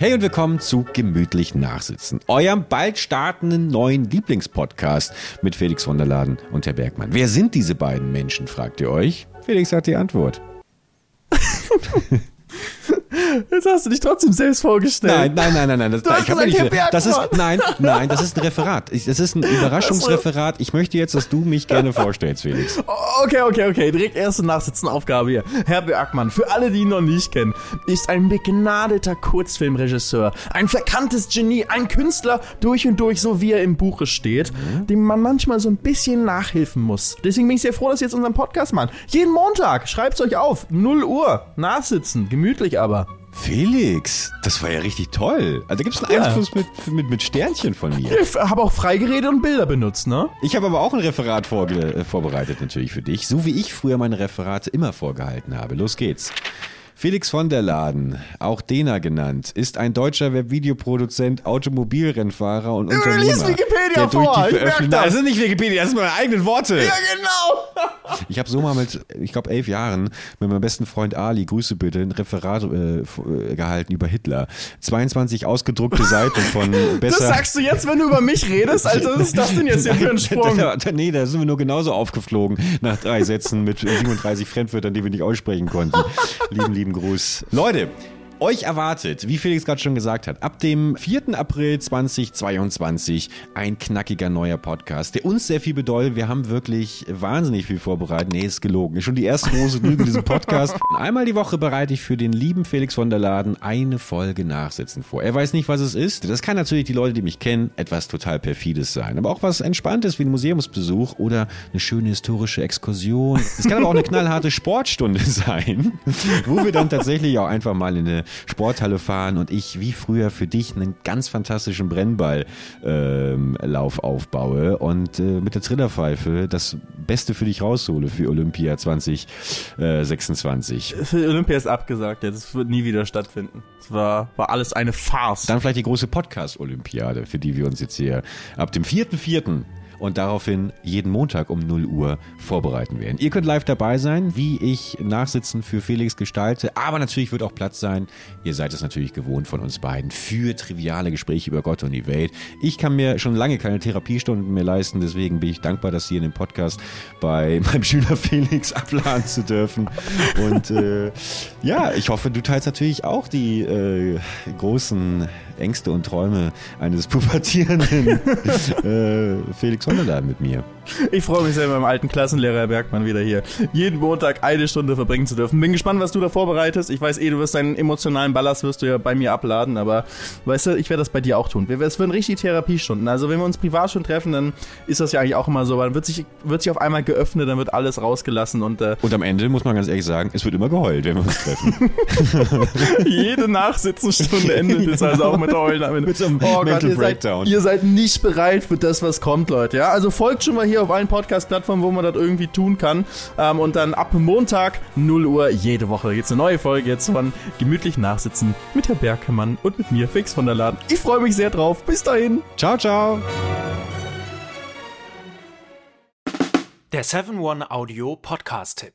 Hey und willkommen zu Gemütlich Nachsitzen, eurem bald startenden neuen Lieblingspodcast mit Felix von der Laden und Herr Bergmann. Wer sind diese beiden Menschen, fragt ihr euch? Felix hat die Antwort. Jetzt hast du dich trotzdem selbst vorgestellt. Nein, nein, nein, nein, nein. Das, Du hast ich hab gesagt, nicht, Herr Bergmann. das ist, nein, nein, das ist ein Referat. Ich, das ist ein Überraschungsreferat. Ich möchte jetzt, dass du mich gerne vorstellst, Felix. Okay, okay, okay. Direkt erste Nachsitzenaufgabe hier. Herr Bergmann, für alle, die ihn noch nicht kennen, ist ein begnadeter Kurzfilmregisseur, ein verkanntes Genie, ein Künstler durch und durch, so wie er im Buche steht, dem man manchmal so ein bisschen nachhelfen muss. Deswegen bin ich sehr froh, dass ihr jetzt unseren Podcast machen. Jeden Montag, schreibt's euch auf, 0 Uhr, nachsitzen, gemütlich aber. Felix, das war ja richtig toll. Also gibt es einen Ja. Einfluss mit, mit, mit Sternchen von mir. Ich habe auch Freigeredet und Bilder benutzt, ne? Ich habe aber auch ein Referat äh, vorbereitet natürlich für dich, so wie ich früher meine Referate immer vorgehalten habe. Los geht's. Felix von der Laden, auch Dena genannt, ist ein deutscher Webvideoproduzent, Automobilrennfahrer und Unternehmer. liest Wikipedia vor, ich merk Veröffentlichung- das. Das ist nicht Wikipedia, das sind meine eigenen Worte. genau! Ich habe so mal mit, ich glaube, elf Jahren mit meinem besten Freund Ali, Grüße bitte, ein Referat äh, äh, gehalten über Hitler. 22 ausgedruckte Seiten von Das besser. sagst du jetzt, wenn du über mich redest? Alter, was ist das denn jetzt hier für ein Sprung? Da, da, nee, da sind wir nur genauso aufgeflogen nach drei Sätzen mit 37 Fremdwörtern, die wir nicht aussprechen konnten. lieben, lieben Gruß. Leute, euch erwartet, wie Felix gerade schon gesagt hat, ab dem 4. April 2022 ein knackiger neuer Podcast, der uns sehr viel bedeutet. Wir haben wirklich wahnsinnig viel vorbereitet. Nee, ist gelogen. Ist schon die erste große Lüge in diesem Podcast. Einmal die Woche bereite ich für den lieben Felix von der Laden eine Folge Nachsitzen vor. Er weiß nicht, was es ist. Das kann natürlich die Leute, die mich kennen, etwas total perfides sein. Aber auch was Entspanntes wie ein Museumsbesuch oder eine schöne historische Exkursion. Es kann aber auch eine knallharte Sportstunde sein, wo wir dann tatsächlich auch einfach mal in eine Sporthalle fahren und ich wie früher für dich einen ganz fantastischen Brennballlauf ähm, Lauf aufbaue und äh, mit der Trillerpfeife das Beste für dich raushole für Olympia 2026. Für Olympia ist abgesagt, ja, das wird nie wieder stattfinden. Das war, war alles eine Farce. Dann vielleicht die große Podcast-Olympiade, für die wir uns jetzt hier ab dem 4.4. und daraufhin jeden Montag um 0 Uhr vorbereiten werden. Ihr könnt live dabei sein, wie ich Nachsitzen für Felix gestalte, aber natürlich wird auch Platz sein. Ihr seid es natürlich gewohnt von uns beiden für triviale Gespräche über Gott und die Welt. Ich kann mir schon lange keine Therapiestunden mehr leisten, deswegen bin ich dankbar, das hier in dem Podcast bei meinem Schüler Felix abladen zu dürfen. Und äh, ja, ich hoffe, du teilst natürlich auch die äh, großen Ängste und Träume eines pubertierenden äh, Felix Sonderladen mit mir. Ich freue mich sehr, mit meinem alten Klassenlehrer Herr Bergmann wieder hier jeden Montag eine Stunde verbringen zu dürfen. Bin gespannt, was du da vorbereitest. Ich weiß eh, du wirst deinen emotionalen Ballast wirst du ja bei mir abladen, aber weißt du, ich werde das bei dir auch tun. Es werden richtig Therapiestunden. Also wenn wir uns privat schon treffen, dann ist das ja eigentlich auch immer so, weil dann wird sich, wird sich auf einmal geöffnet, dann wird alles rausgelassen und äh, Und am Ende muss man ganz ehrlich sagen, es wird immer geheult, wenn wir uns treffen. Jede Nachsitzenstunde endet es also auch mit Heulen. Mit so einem oh Gott, ihr Breakdown. Seid, ihr seid nicht bereit für das, was kommt, Leute. Ja, also folgt schon mal hier auf allen Podcast-Plattformen, wo man das irgendwie tun kann. Ähm, und dann ab Montag 0 Uhr jede Woche gibt's eine neue Folge jetzt von Gemütlich Nachsitzen mit Herr Bergmann und mit mir, Fix von der Laden. Ich freue mich sehr drauf. Bis dahin. ciao, ciao. Der 7-One-Audio-Podcast-Tipp.